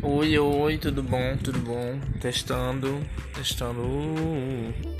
Oi, oi, tudo bom? Tudo bom? Testando, testando. Uh.